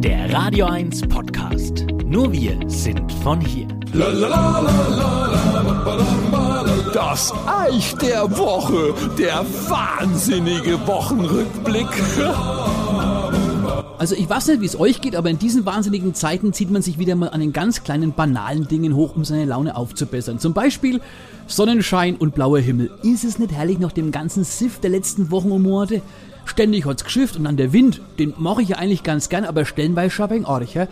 Der Radio 1 Podcast. Nur wir sind von hier. Das Eich der Woche, der wahnsinnige Wochenrückblick. Also ich weiß nicht, wie es euch geht, aber in diesen wahnsinnigen Zeiten zieht man sich wieder mal an den ganz kleinen banalen Dingen hoch, um seine Laune aufzubessern. Zum Beispiel Sonnenschein und blauer Himmel. Ist es nicht herrlich nach dem ganzen Siff der letzten Wochen und Monate? Ständig hat's geschifft und dann der Wind, den mache ich ja eigentlich ganz gern, aber stellenweise Shopping arg, ja?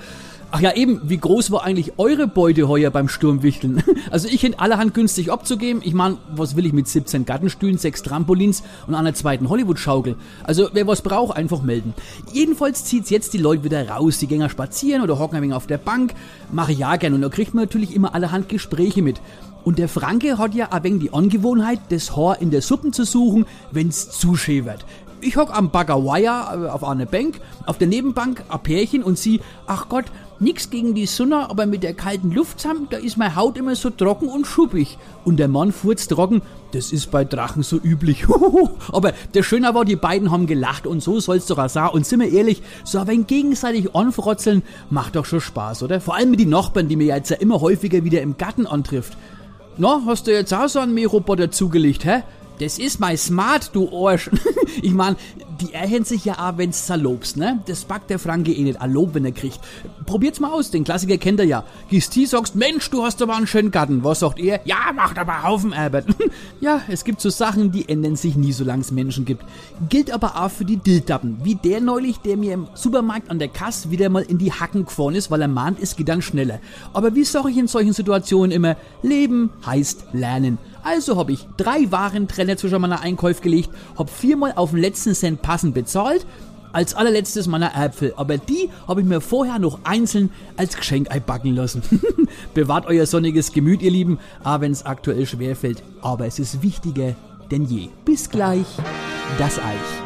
Ach ja, eben, wie groß war eigentlich eure Beute heuer beim Sturmwichteln? Also ich hätte allerhand günstig abzugeben. Ich meine, was will ich mit 17 Gartenstühlen, 6 Trampolins und einer zweiten Hollywood-Schaukel? Also wer was braucht, einfach melden. Jedenfalls zieht's jetzt die Leute wieder raus. Die gehen spazieren oder hocken ein wenig auf der Bank. Mache ich ja gern und da kriegt man natürlich immer allerhand Gespräche mit. Und der Franke hat ja ein wenig die Angewohnheit, das Haar in der Suppen zu suchen, wenn's zu schön wird. Ich hock am Baggerweier auf einer Bank, auf der Nebenbank ein Pärchen und sie, ach Gott, nix gegen die Sonne, aber mit der kalten Luft zusammen, da ist meine Haut immer so trocken und schuppig. Und der Mann furzt trocken, das ist bei Drachen so üblich. aber der Schöner war, die beiden haben gelacht und so soll's doch auch sein. Und sind wir ehrlich, so ein gegenseitig anfrotzeln macht doch schon Spaß, oder? Vor allem mit den Nachbarn, die mir jetzt ja immer häufiger wieder im Garten antrifft. Na, hast du jetzt auch so einen Mähroboter zugelegt, hä? Das ist mein Smart, du Arsch. ich mein, die erhängen sich ja auch, wenn's zerlobst, ne? Das packt der Franke eh nicht. Allob, wenn er kriegt. Probiert's mal aus, den Klassiker kennt er ja. Gehst die, sagst, Mensch, du hast aber einen schönen Garten. Was sagt er? Ja, macht aber Haufen Arbeit. ja, es gibt so Sachen, die ändern sich nie, solange es Menschen gibt. Gilt aber auch für die Dilldappen. Wie der neulich, der mir im Supermarkt an der Kasse wieder mal in die Hacken gefahren ist, weil er mahnt, es geht dann schneller. Aber wie sag ich in solchen Situationen immer? Leben heißt lernen. Also habe ich drei Warentrenner zwischen meiner Einkäufe gelegt, hab viermal auf den letzten Cent passend bezahlt, als allerletztes meiner Äpfel. Aber die habe ich mir vorher noch einzeln als Geschenk einbacken lassen. Bewahrt euer sonniges Gemüt, ihr Lieben, auch wenn es aktuell schwerfällt. Aber es ist wichtiger denn je. Bis gleich, das Eich.